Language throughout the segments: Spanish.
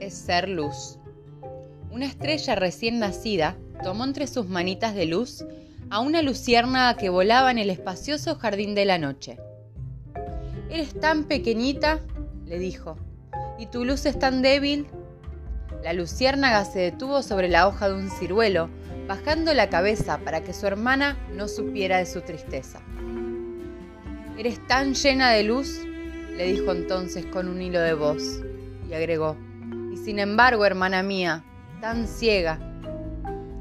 es ser luz. Una estrella recién nacida tomó entre sus manitas de luz a una luciérnaga que volaba en el espacioso jardín de la noche. Eres tan pequeñita, le dijo, y tu luz es tan débil. La luciérnaga se detuvo sobre la hoja de un ciruelo, bajando la cabeza para que su hermana no supiera de su tristeza. Eres tan llena de luz, le dijo entonces con un hilo de voz, y agregó, y sin embargo, hermana mía, tan ciega.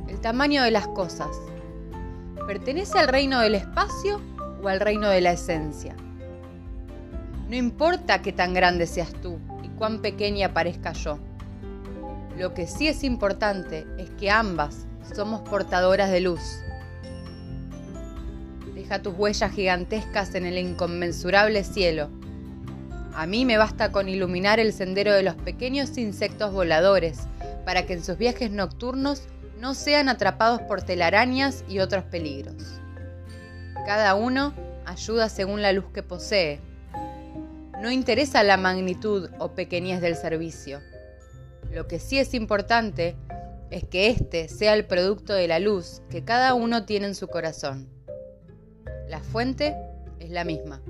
El tamaño de las cosas. ¿Pertenece al reino del espacio o al reino de la esencia? No importa qué tan grande seas tú y cuán pequeña parezca yo. Lo que sí es importante es que ambas somos portadoras de luz. Deja tus huellas gigantescas en el inconmensurable cielo. A mí me basta con iluminar el sendero de los pequeños insectos voladores para que en sus viajes nocturnos no sean atrapados por telarañas y otros peligros. Cada uno ayuda según la luz que posee. No interesa la magnitud o pequeñez del servicio. Lo que sí es importante es que éste sea el producto de la luz que cada uno tiene en su corazón. La fuente es la misma.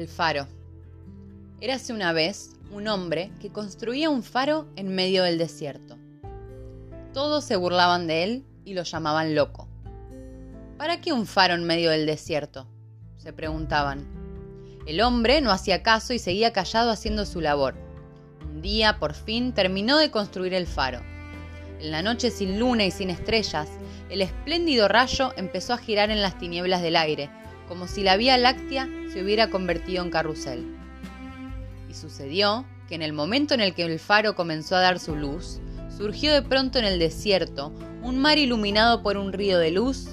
El faro. Érase una vez un hombre que construía un faro en medio del desierto. Todos se burlaban de él y lo llamaban loco. ¿Para qué un faro en medio del desierto? se preguntaban. El hombre no hacía caso y seguía callado haciendo su labor. Un día, por fin, terminó de construir el faro. En la noche sin luna y sin estrellas, el espléndido rayo empezó a girar en las tinieblas del aire, como si la Vía Láctea se hubiera convertido en carrusel. Y sucedió que en el momento en el que el faro comenzó a dar su luz, surgió de pronto en el desierto un mar iluminado por un río de luz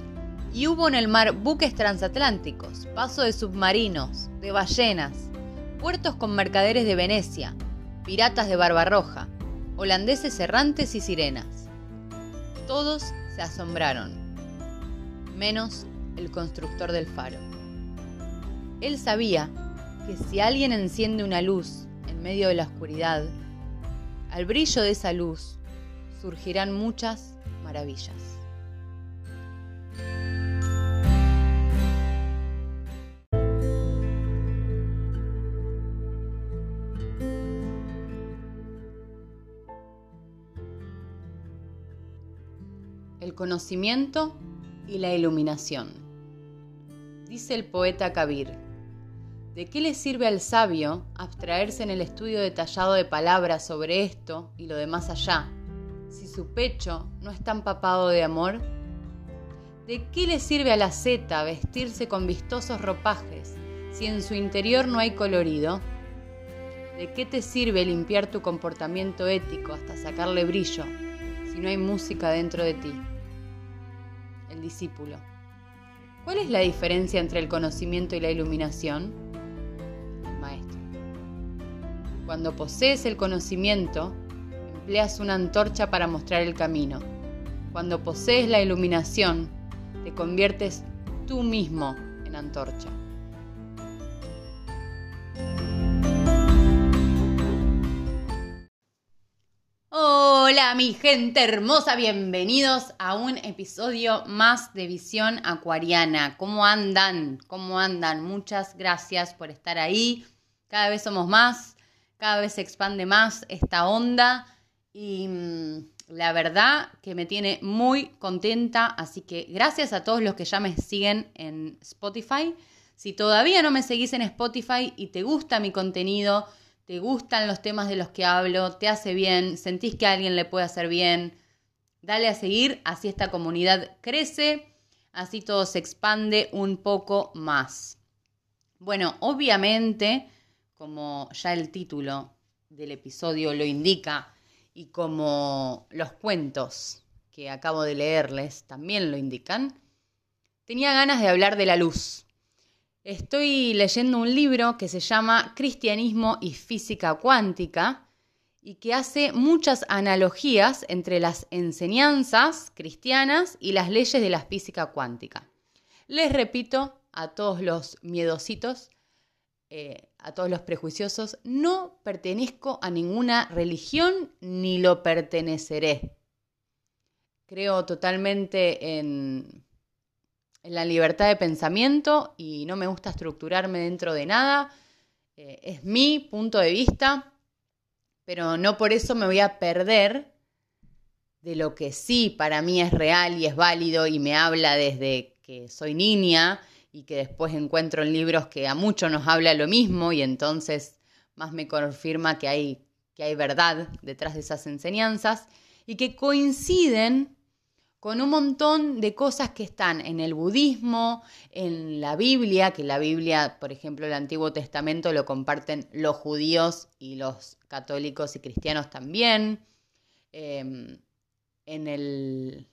y hubo en el mar buques transatlánticos, paso de submarinos, de ballenas, puertos con mercaderes de Venecia, piratas de Barbarroja, holandeses errantes y sirenas. Todos se asombraron, menos el constructor del faro. Él sabía que si alguien enciende una luz en medio de la oscuridad, al brillo de esa luz surgirán muchas maravillas. El conocimiento y la iluminación. Dice el poeta Kabir, ¿de qué le sirve al sabio abstraerse en el estudio detallado de palabras sobre esto y lo de más allá, si su pecho no está empapado de amor? ¿De qué le sirve a la zeta vestirse con vistosos ropajes si en su interior no hay colorido? ¿De qué te sirve limpiar tu comportamiento ético hasta sacarle brillo si no hay música dentro de ti? El discípulo. ¿Cuál es la diferencia entre el conocimiento y la iluminación? Maestro. Cuando posees el conocimiento, empleas una antorcha para mostrar el camino. Cuando posees la iluminación, te conviertes tú mismo en antorcha. Hola mi gente hermosa, bienvenidos a un episodio más de Visión Acuariana. ¿Cómo andan? ¿Cómo andan? Muchas gracias por estar ahí. Cada vez somos más, cada vez se expande más esta onda y mm, la verdad que me tiene muy contenta, así que gracias a todos los que ya me siguen en Spotify. Si todavía no me seguís en Spotify y te gusta mi contenido, te gustan los temas de los que hablo, te hace bien, sentís que a alguien le puede hacer bien, dale a seguir, así esta comunidad crece, así todo se expande un poco más. Bueno, obviamente, como ya el título del episodio lo indica y como los cuentos que acabo de leerles también lo indican, tenía ganas de hablar de la luz. Estoy leyendo un libro que se llama Cristianismo y Física Cuántica y que hace muchas analogías entre las enseñanzas cristianas y las leyes de la física cuántica. Les repito a todos los miedositos, eh, a todos los prejuiciosos, no pertenezco a ninguna religión ni lo perteneceré. Creo totalmente en, en la libertad de pensamiento y no me gusta estructurarme dentro de nada. Eh, es mi punto de vista pero no por eso me voy a perder de lo que sí para mí es real y es válido y me habla desde que soy niña y que después encuentro en libros que a muchos nos habla lo mismo y entonces más me confirma que hay, que hay verdad detrás de esas enseñanzas y que coinciden con un montón de cosas que están en el budismo, en la Biblia, que la Biblia, por ejemplo, el Antiguo Testamento lo comparten los judíos y los católicos y cristianos también, em, en, el,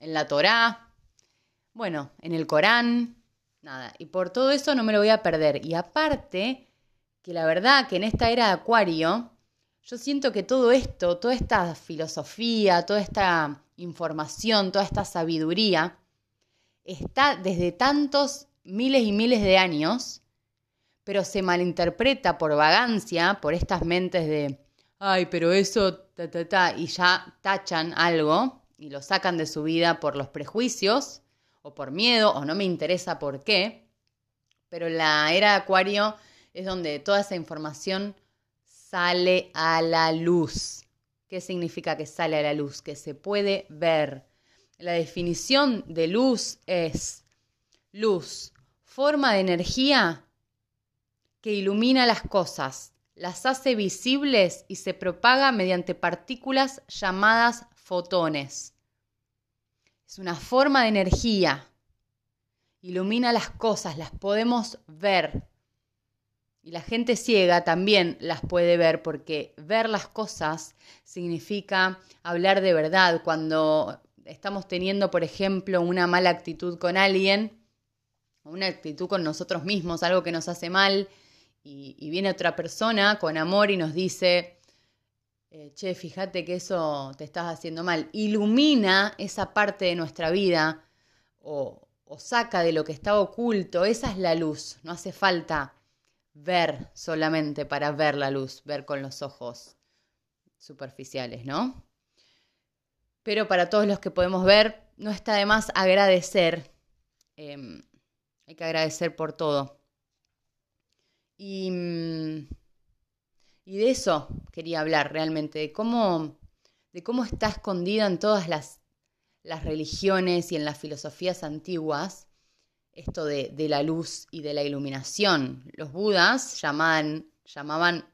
en la Torá, bueno, en el Corán, nada, y por todo eso no me lo voy a perder. Y aparte, que la verdad que en esta era de Acuario, yo siento que todo esto, toda esta filosofía, toda esta información, toda esta sabiduría, está desde tantos miles y miles de años, pero se malinterpreta por vagancia, por estas mentes de, ay, pero eso, ta, y ya tachan algo y lo sacan de su vida por los prejuicios o por miedo o no me interesa por qué, pero la era de Acuario es donde toda esa información sale a la luz. ¿Qué significa que sale a la luz? Que se puede ver. La definición de luz es luz, forma de energía que ilumina las cosas, las hace visibles y se propaga mediante partículas llamadas fotones. Es una forma de energía. Ilumina las cosas, las podemos ver. Y la gente ciega también las puede ver porque ver las cosas significa hablar de verdad. Cuando estamos teniendo, por ejemplo, una mala actitud con alguien, una actitud con nosotros mismos, algo que nos hace mal, y, viene otra persona con amor y nos dice, eh, che, fíjate que eso te estás haciendo mal. Ilumina esa parte de nuestra vida o, o saca de lo que está oculto. Esa es la luz. No hace falta ver solamente para ver la luz, ver con los ojos superficiales, ¿no? Pero para todos los que podemos ver, no está de más agradecer. Em, hay que agradecer por todo. Y, mm, y, de eso quería hablar realmente, de cómo, de cómo está escondida en todas las, las religiones y en las filosofías antiguas esto de, la luz y de la iluminación. Los budas llamaban, llamaban,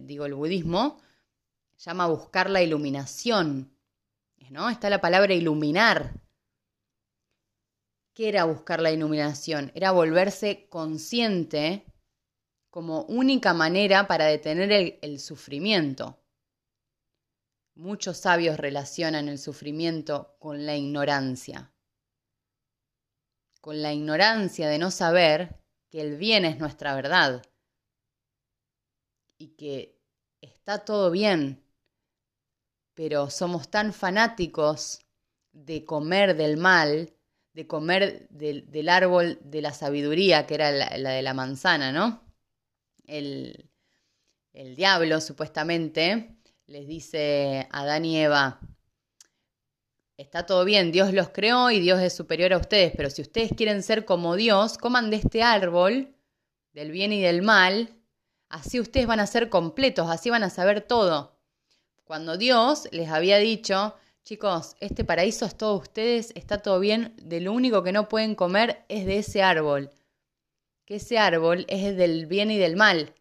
digo, el budismo llama buscar la iluminación. ¿no? Está la palabra iluminar. ¿Qué era buscar la iluminación? Era volverse consciente como única manera para detener el sufrimiento. Muchos sabios relacionan el sufrimiento con la ignorancia con la ignorancia de no saber que el bien es nuestra verdad y que está todo bien, pero somos tan fanáticos de comer del mal, de comer del, árbol de la sabiduría, que era la, de la manzana, ¿no? El, el diablo supuestamente les dice a Adán y Eva, está todo bien, Dios los creó y Dios es superior a ustedes, pero si ustedes quieren ser como Dios, coman de este árbol, del bien y del mal, así ustedes van a ser completos, así van a saber todo. Cuando Dios les había dicho, chicos, este paraíso es todo ustedes, está todo bien, de lo único que no pueden comer es de ese árbol, que ese árbol es del bien y del mal.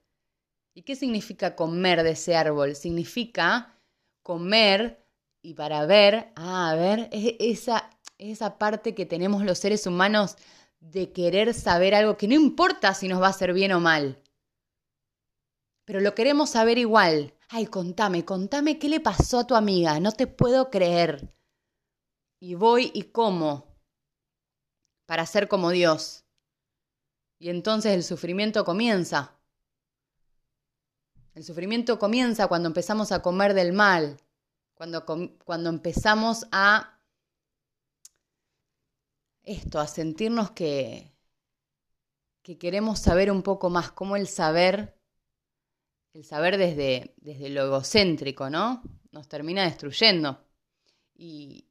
¿Y qué significa comer de ese árbol? Significa comer y para ver, ah, a ver, esa, esa parte que tenemos los seres humanos de querer saber algo que no importa si nos va a hacer bien o mal. Pero lo queremos saber igual. Ay, contame, contame qué le pasó a tu amiga, no te puedo creer. Y voy y como para ser como Dios. Y entonces el sufrimiento comienza. El sufrimiento comienza cuando empezamos a comer del mal, cuando, cuando empezamos a esto, a sentirnos que, que queremos saber un poco más, cómo el saber, el saber desde, desde lo egocéntrico, ¿no? Nos termina destruyendo. Y,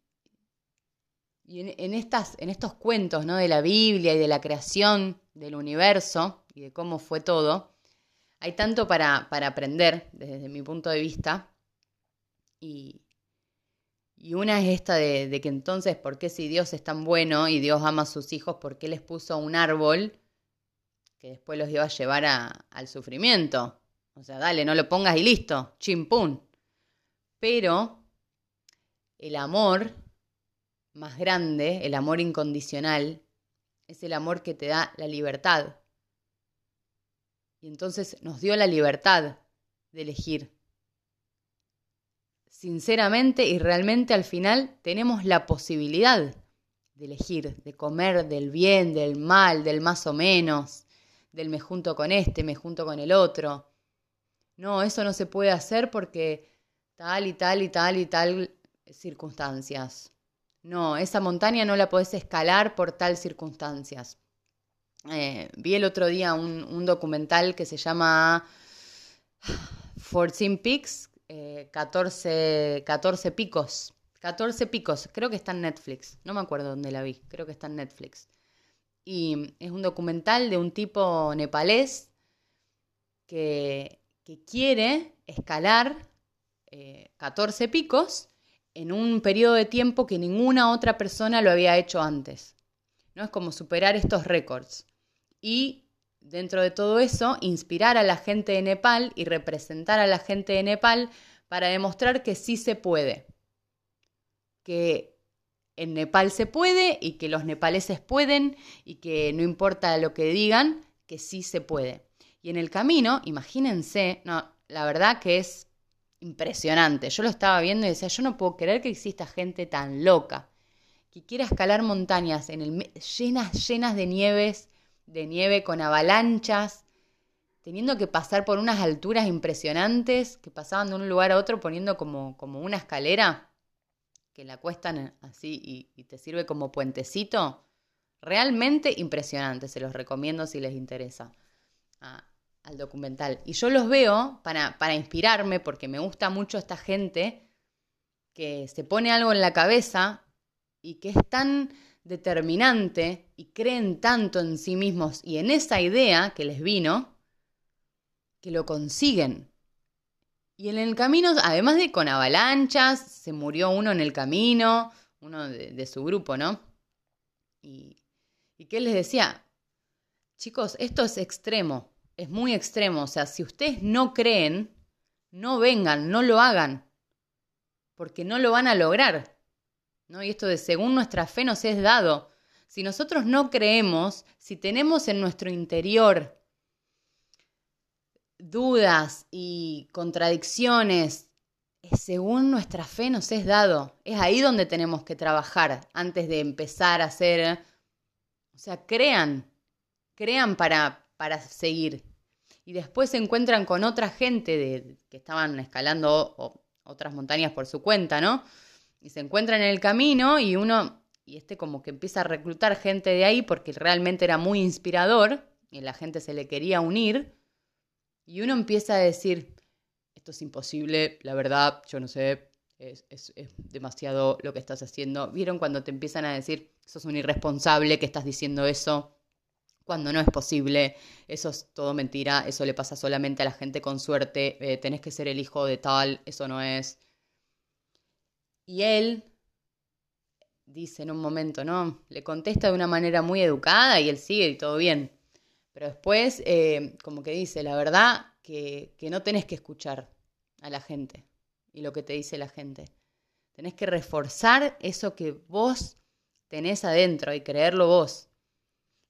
y en, estas, en estos cuentos ¿no? de la Biblia y de la creación del universo y de cómo fue todo, hay tanto para, para aprender desde mi punto de vista. Y, y una es esta de, que entonces, ¿por qué si Dios es tan bueno y Dios ama a sus hijos, por qué les puso un árbol que después los iba a llevar al sufrimiento? O sea, dale, no lo pongas y listo, chimpún. Pero el amor más grande, el amor incondicional, es el amor que te da la libertad. Y entonces nos dio la libertad de elegir. Sinceramente y realmente al final tenemos la posibilidad de elegir, de comer del bien, del mal, del más o menos, del me junto con este, me junto con el otro. No, eso no se puede hacer porque tal y tal y tal y tal circunstancias. No, esa montaña no la podés escalar por tal circunstancias. Eh, vi el otro día un, documental que se llama 14 Peaks, 14, 14 picos. 14 picos, creo que está en Netflix. No me acuerdo dónde la vi, creo que está en Netflix. Y es un documental de un tipo nepalés que, quiere escalar 14 eh, picos en un periodo de tiempo que ninguna otra persona lo había hecho antes. ¿no? Es como superar estos récords. Y dentro de todo eso, inspirar a la gente de Nepal y representar a la gente de Nepal para demostrar que sí se puede. Que en Nepal se puede y que los nepaleses pueden y que no importa lo que digan, que sí se puede. Y en el camino, imagínense, no, la verdad que es impresionante. Yo lo estaba viendo y decía, yo no puedo creer que exista gente tan loca que quiera escalar montañas en el, llenas, llenas de nieves, de nieve con avalanchas, teniendo que pasar por unas alturas impresionantes que pasaban de un lugar a otro poniendo como, como una escalera que la cuestan así y, te sirve como puentecito. Realmente impresionante, se los recomiendo si les interesa. Al documental. Y yo los veo para, para inspirarme, porque me gusta mucho esta gente que se pone algo en la cabeza y que es tan determinante y creen tanto en sí mismos y en esa idea que les vino, que lo consiguen. Y en el camino, además de con avalanchas, se murió uno en el camino, uno de, su grupo, ¿no? Y, y que les decía, chicos, esto es extremo, es muy extremo. O sea, si ustedes no creen, no vengan, no lo hagan, porque no lo van a lograr. ¿No? Y esto de según nuestra fe nos es dado. Si nosotros no creemos, si tenemos en nuestro interior dudas y contradicciones, según nuestra fe nos es dado. Es ahí donde tenemos que trabajar antes de empezar a hacer... O sea, crean, crean para, para seguir. Y después se encuentran con otra gente de, que estaban escalando otras montañas por su cuenta, ¿no? Y se encuentran en el camino y uno, y este como que empieza a reclutar gente de ahí porque realmente era muy inspirador y la gente se le quería unir. Y uno empieza a decir, esto es imposible, la verdad, yo no sé, es, es, demasiado lo que estás haciendo. ¿Vieron cuando te empiezan a decir, sos un irresponsable que estás diciendo eso? cuando no es posible, eso es todo mentira, eso le pasa solamente a la gente con suerte, eh, tenés que ser el hijo de tal, eso no es. Y él dice en un momento, ¿no? Le contesta de una manera muy educada y él sigue y todo bien. Pero después, eh, como que dice, la verdad que, que no tenés que escuchar a la gente y lo que te dice la gente. Tenés que reforzar eso que vos tenés adentro y creerlo vos.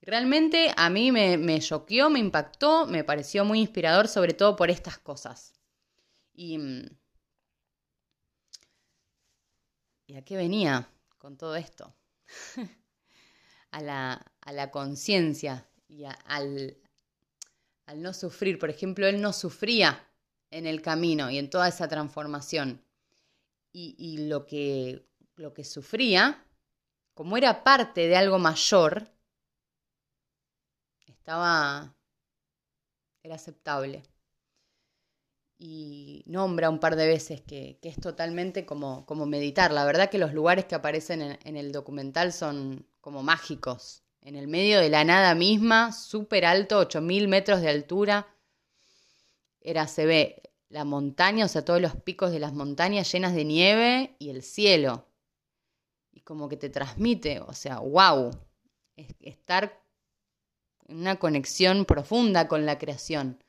Realmente a mí me, me choqueó, me impactó, me pareció muy inspirador, sobre todo por estas cosas. Y, ¿y a qué venía con todo esto? a la, a la conciencia al, al no sufrir. Por ejemplo, él no sufría en el camino y en toda esa transformación. Y, lo, que, lo que sufría, como era parte de algo mayor, estaba, era aceptable. Y nombra un par de veces que, es totalmente como, meditar. La verdad que los lugares que aparecen en, el documental son como mágicos. En el medio de la nada misma, súper alto, 8.000 metros de altura. Era, se ve la montaña, o sea, todos los picos de las montañas llenas de nieve y el cielo. Y como que te transmite, o sea, wow, estar en una conexión profunda con la creación.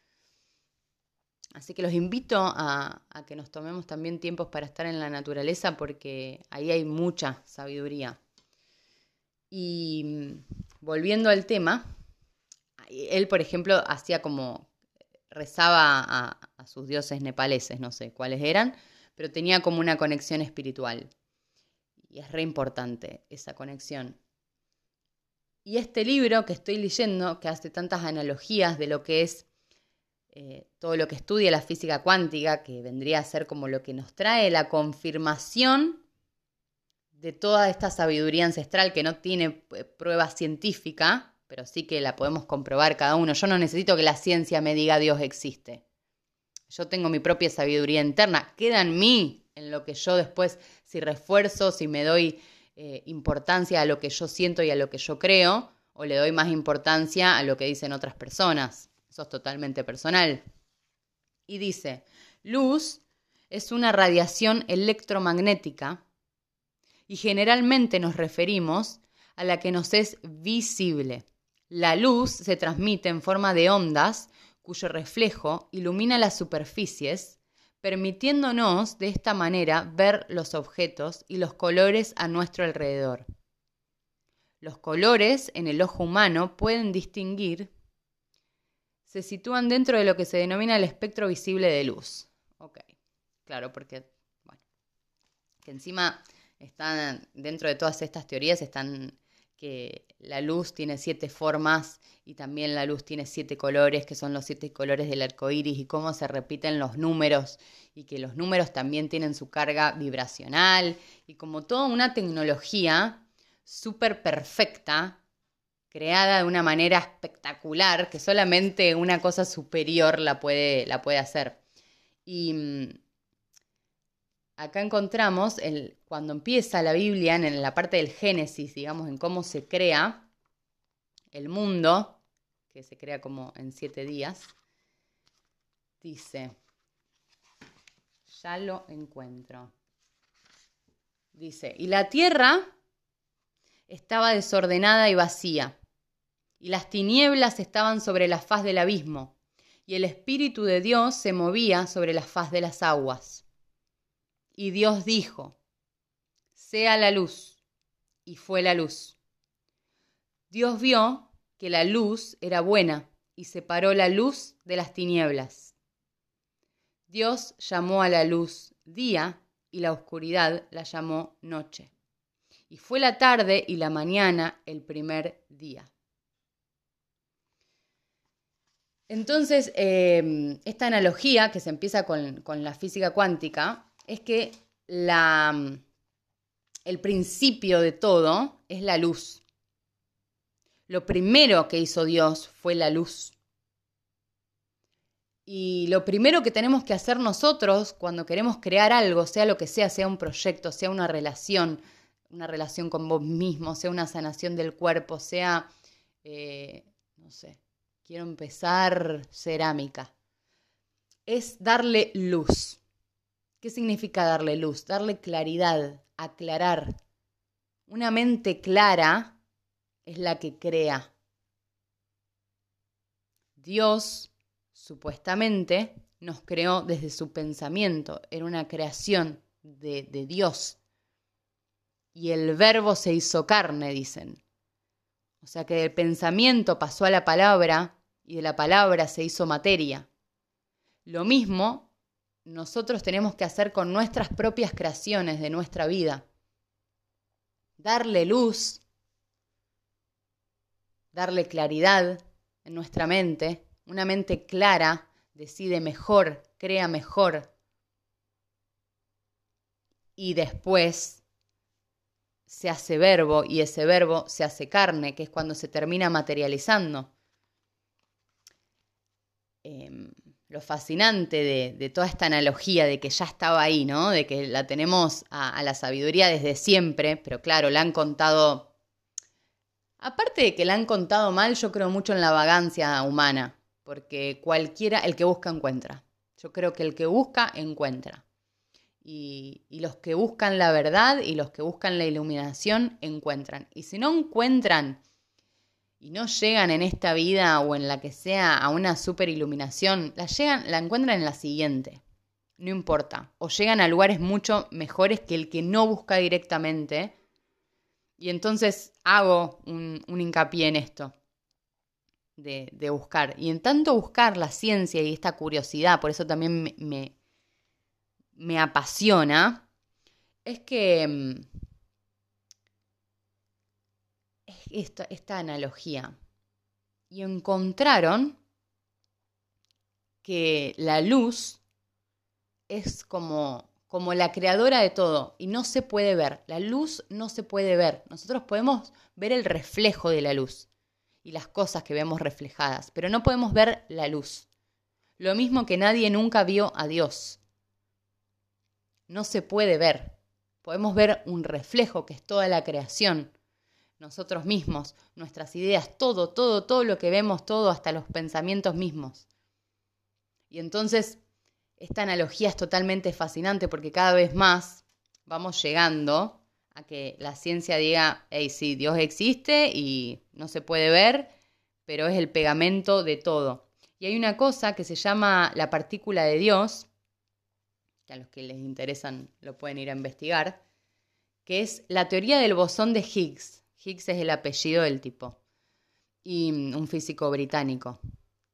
Así que los invito a, a, que nos tomemos también tiempos para estar en la naturaleza porque ahí hay mucha sabiduría. Y mm, volviendo al tema, él, por ejemplo, hacía como rezaba a, sus dioses nepaleses, no sé cuáles eran, pero tenía como una conexión espiritual. Y es re importante esa conexión. Y este libro que estoy leyendo, que hace tantas analogías de lo que es eh, todo lo que estudia la física cuántica, que vendría a ser como lo que nos trae la confirmación de toda esta sabiduría ancestral que no tiene eh, prueba científica, pero sí que la podemos comprobar cada uno. Yo no necesito que la ciencia me diga Dios existe. Yo tengo mi propia sabiduría interna. Queda en mí, en lo que yo después, si refuerzo, si me doy eh, importancia a lo que yo siento y a lo que yo creo, o le doy más importancia a lo que dicen otras personas. Eso es totalmente personal. Y dice, luz es una radiación electromagnética y generalmente nos referimos a la que nos es visible. La luz se transmite en forma de ondas cuyo reflejo ilumina las superficies, permitiéndonos de esta manera ver los objetos y los colores a nuestro alrededor. Los colores en el ojo humano pueden distinguir, se sitúan dentro de lo que se denomina el espectro visible de luz. Ok, claro, porque, bueno, que encima están, dentro de todas estas teorías están que la luz tiene siete formas y también la luz tiene siete colores, que son los siete colores del arco iris, y cómo se repiten los números, y que los números también tienen su carga vibracional, y como toda una tecnología súper perfecta, creada de una manera espectacular, que solamente una cosa superior la puede, la puede hacer. Y mm, acá encontramos el, cuando empieza la Biblia, en la parte del Génesis, digamos, en cómo se crea el mundo, que se crea como en siete días, dice, ya lo encuentro. Dice, y la tierra estaba desordenada y vacía, y las tinieblas estaban sobre la faz del abismo, y el Espíritu de Dios se movía sobre la faz de las aguas. Y Dios dijo, sea la luz. Y fue la luz. Dios vio que la luz era buena y separó la luz de las tinieblas. Dios llamó a la luz día y la oscuridad la llamó noche. Y fue la tarde y la mañana el primer día. Entonces, eh, esta analogía que se empieza con, la física cuántica es que el principio de todo es la luz. Lo primero que hizo Dios fue la luz. Y lo primero que tenemos que hacer nosotros cuando queremos crear algo, sea lo que sea, sea un proyecto, sea una relación, una relación con vos mismo, sea una sanación del cuerpo, sea, eh, no sé, quiero empezar cerámica, es darle luz. ¿Qué significa darle luz? Darle claridad, aclarar. Una mente clara es la que crea. Dios, supuestamente, nos creó desde su pensamiento. Era una creación de, de Dios. Y el verbo se hizo carne, dicen. O sea que del pensamiento pasó a la palabra y de la palabra se hizo materia. Lo mismo nosotros tenemos que hacer con nuestras propias creaciones de nuestra vida. Darle luz, darle claridad en nuestra mente. Una mente clara decide mejor, crea mejor. Y después se hace verbo y ese verbo se hace carne, que es cuando se termina materializando. Em, lo fascinante de, toda esta analogía de que ya estaba ahí, ¿no? De que la tenemos a, la sabiduría desde siempre, pero claro, la han contado. Aparte de que la han contado mal, yo creo mucho en la vagancia humana, porque cualquiera, el que busca, encuentra. Yo creo que el que busca, encuentra. Y, los que buscan la verdad y los que buscan la iluminación, encuentran. Y si no encuentran y no llegan en esta vida o en la que sea a una super iluminación, la, llegan, la encuentran en la siguiente. No importa. O llegan a lugares mucho mejores que el que no busca directamente. Y entonces hago un, hincapié en esto. De, buscar. Y en tanto buscar la ciencia y esta curiosidad, por eso también me apasiona, es que mm, esta, esta analogía y encontraron que la luz es como, como la creadora de todo y no se puede ver. La luz no se puede ver. Nosotros podemos ver el reflejo de la luz y las cosas que vemos reflejadas, pero no podemos ver la luz. Lo mismo que nadie nunca vio a Dios. No se puede ver. Podemos ver un reflejo que es toda la creación, nosotros mismos, nuestras ideas, todo, todo, todo lo que vemos, todo, hasta los pensamientos mismos. Y entonces, esta analogía es totalmente fascinante porque cada vez más vamos llegando a que la ciencia diga, hey, sí, Dios existe y no se puede ver, pero es el pegamento de todo. Y hay una cosa que se llama la partícula de Dios, que a los que les interesan lo pueden ir a investigar, que es la teoría del bosón de Higgs. Higgs es el apellido del tipo, y mm, un físico británico,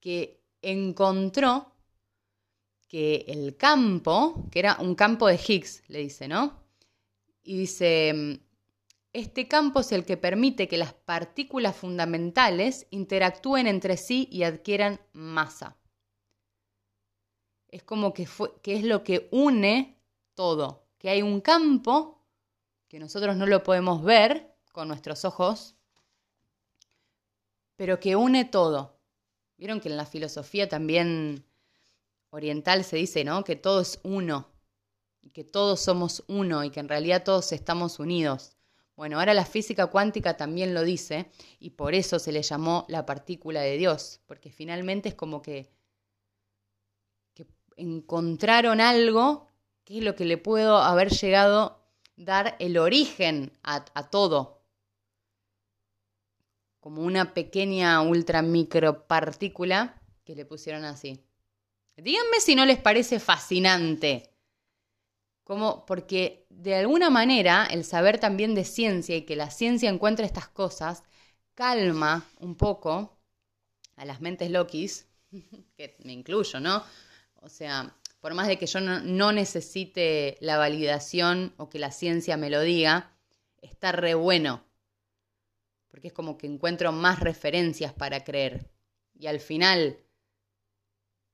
que encontró que el campo, que era un campo de Higgs, le dice, ¿no? Y dice, mm, este campo es el que permite que las partículas fundamentales interactúen entre sí y adquieran masa. Es como que, que es lo que une todo, que hay un campo que nosotros no lo podemos ver, con nuestros ojos, pero que une todo. Vieron que en la filosofía también oriental se dice, ¿no? Que todo es uno, que todos somos uno y que en realidad todos estamos unidos. Bueno, ahora la física cuántica también lo dice y por eso se le llamó la partícula de Dios, porque finalmente es como que encontraron algo que es lo que le puedo haber llegado dar el origen a, todo, como una pequeña ultra micropartícula que le pusieron así. Díganme si no les parece fascinante. Como, porque de alguna manera el saber también de ciencia y que la ciencia encuentre estas cosas calma un poco a las mentes loquis, que me incluyo, ¿no? O sea, por más de que yo no, necesite la validación o que la ciencia me lo diga, está re bueno porque es como que encuentro más referencias para creer. Y al final,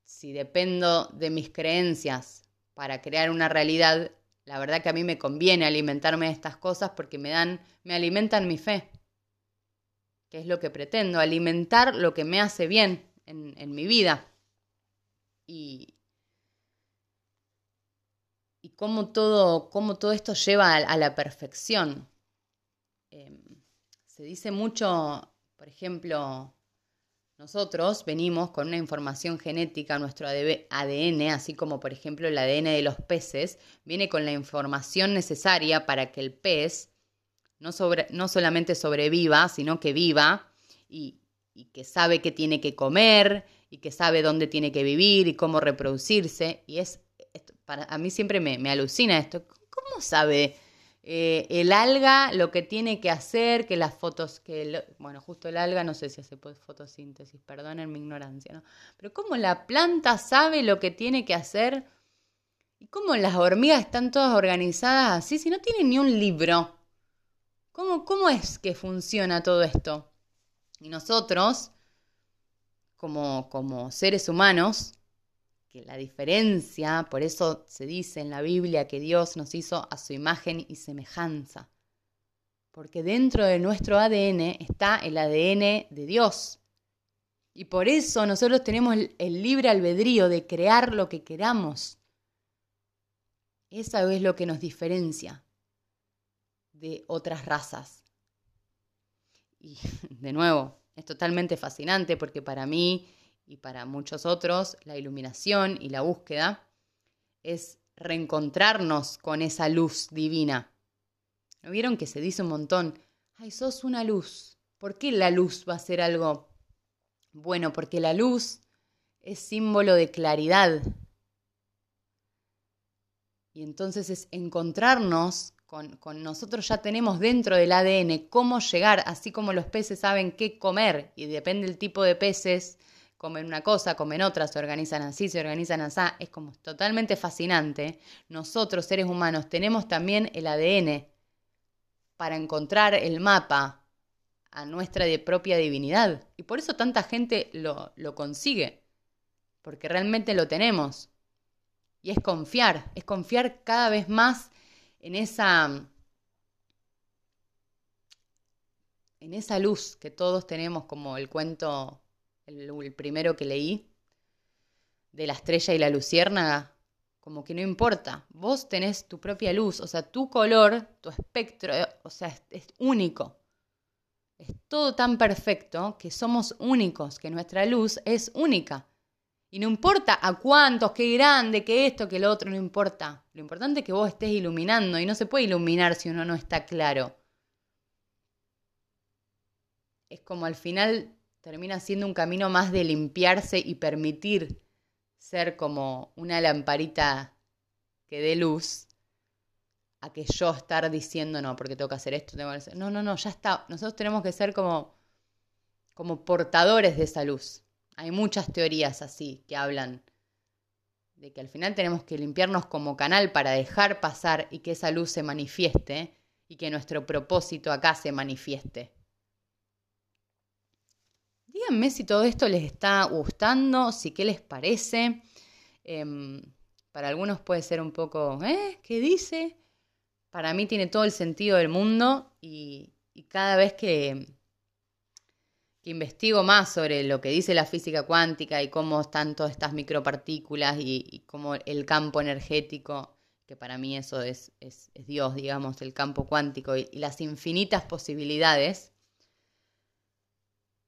si dependo de mis creencias para crear una realidad, la verdad que a mí me conviene alimentarme de estas cosas porque me dan, me alimentan mi fe. Que es lo que pretendo, alimentar lo que me hace bien en, mi vida. Y cómo todo, cómo todo esto lleva a, la perfección. Em, se dice mucho, por ejemplo, nosotros venimos con una información genética, nuestro ADN, así como por ejemplo el ADN de los peces, viene con la información necesaria para que el pez no, no solamente sobreviva, sino que viva y, que sabe qué tiene que comer y que sabe dónde tiene que vivir y cómo reproducirse. Y es, para, a mí siempre me, me alucina esto. ¿Cómo sabe eh, el alga lo que tiene que hacer, que las fotos, que bueno, justo el alga no sé si hace fotosíntesis, perdonen mi ignorancia, ¿no? Pero cómo la planta sabe lo que tiene que hacer y cómo las hormigas están todas organizadas así, si no tienen ni un libro. ¿Cómo, cómo es que funciona todo esto? Y nosotros, como, como seres humanos, la diferencia, por eso se dice en la Biblia que Dios nos hizo a su imagen y semejanza. Porque dentro de nuestro ADN está el ADN de Dios. Y por eso nosotros tenemos el libre albedrío de crear lo que queramos. Eso es lo que nos diferencia de otras razas. Y de nuevo, es totalmente fascinante porque para mí y para muchos otros la iluminación y la búsqueda es reencontrarnos con esa luz divina. ¿No vieron que se dice un montón? Ay, sos una luz. ¿Por qué la luz va a ser algo bueno, porque la luz es símbolo de claridad. Y entonces es encontrarnos con, nosotros ya tenemos dentro del ADN cómo llegar, así como los peces saben qué comer, y depende del tipo de peces, comen una cosa, comen otra, se organizan así, se organizan así, es como totalmente fascinante. Nosotros, seres humanos, tenemos también el ADN para encontrar el mapa a nuestra propia divinidad. Y por eso tanta gente lo, lo consigue, porque realmente lo tenemos. Y es confiar, es confiar cada vez más en esa, en esa luz que todos tenemos, como el cuento, el, primero que leí, de la estrella y la luciérnaga, como que no importa, vos tenés tu propia luz, o sea, tu color, tu espectro, o sea, es único. Es todo tan perfecto que somos únicos, que nuestra luz es única. Y no importa a cuántos, qué grande, qué esto, qué lo otro, no importa. Lo importante es que vos estés iluminando y no se puede iluminar si uno no está claro. Es como al final termina siendo un camino más de limpiarse y permitir ser como una lamparita que dé luz a que yo estar diciendo, no, porque tengo que hacer esto, tengo que hacer... No, no, no, ya está. Nosotros tenemos que ser como, como portadores de esa luz. Hay muchas teorías así que hablan de que al final tenemos que limpiarnos como canal para dejar pasar y que esa luz se manifieste y que nuestro propósito acá se manifieste. Díganme si todo esto les está gustando, si qué les parece. Em, para algunos puede ser un poco, ¿eh? ¿Qué dice? para mí tiene todo el sentido del mundo y, cada vez que, investigo más sobre lo que dice la física cuántica y cómo están todas estas micropartículas y, cómo el campo energético, que para mí eso es, es, Dios, digamos, el campo cuántico y las infinitas posibilidades,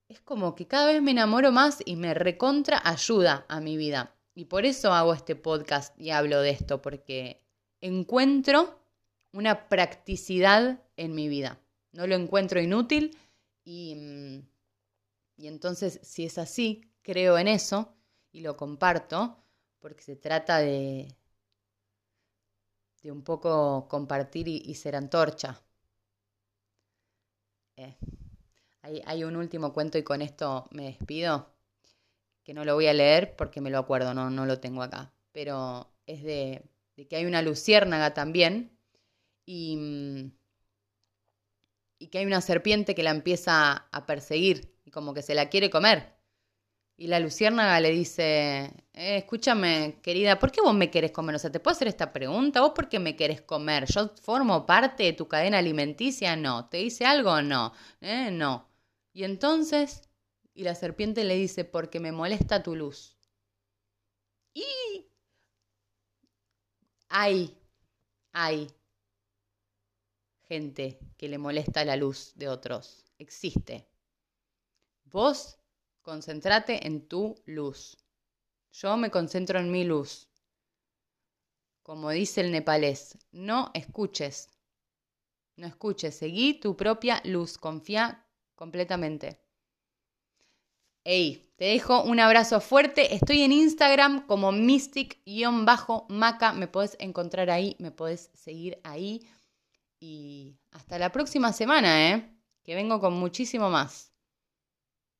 es como que cada vez me enamoro más y me recontra ayuda a mi vida. Y por eso hago este podcast y hablo de esto, porque encuentro una practicidad en mi vida. No lo encuentro inútil y, mm, y entonces si es así, creo en eso y lo comparto porque se trata de, de un poco compartir y, ser antorcha. Eh, hay, un último cuento y con esto me despido, que no lo voy a leer porque me lo acuerdo, no, no lo tengo acá, pero es de, de que hay una luciérnaga también y, que hay una serpiente que la empieza a perseguir y como que se la quiere comer. Y la luciérnaga le dice, eh, escúchame, querida, ¿por qué vos me querés comer? O sea, ¿te puedo hacer esta pregunta? ¿Vos por qué me querés comer? ¿Yo formo parte de tu cadena alimenticia? No. ¿Te dice algo? No. ¿Eh? No. Y entonces, y la serpiente le dice, porque me molesta tu luz. Y... Ay, ay, gente que le molesta la luz de otros. Existe. Vos concentrate en tu luz. Yo me concentro en mi luz. Como dice el nepalés, no escuches. No escuches, seguí tu propia luz, confía completamente. Ey, te dejo un abrazo fuerte. Estoy en Instagram como mystic-maca. Me podés encontrar ahí, me podés seguir ahí. Y hasta la próxima semana, ¿eh? Que vengo con muchísimo más.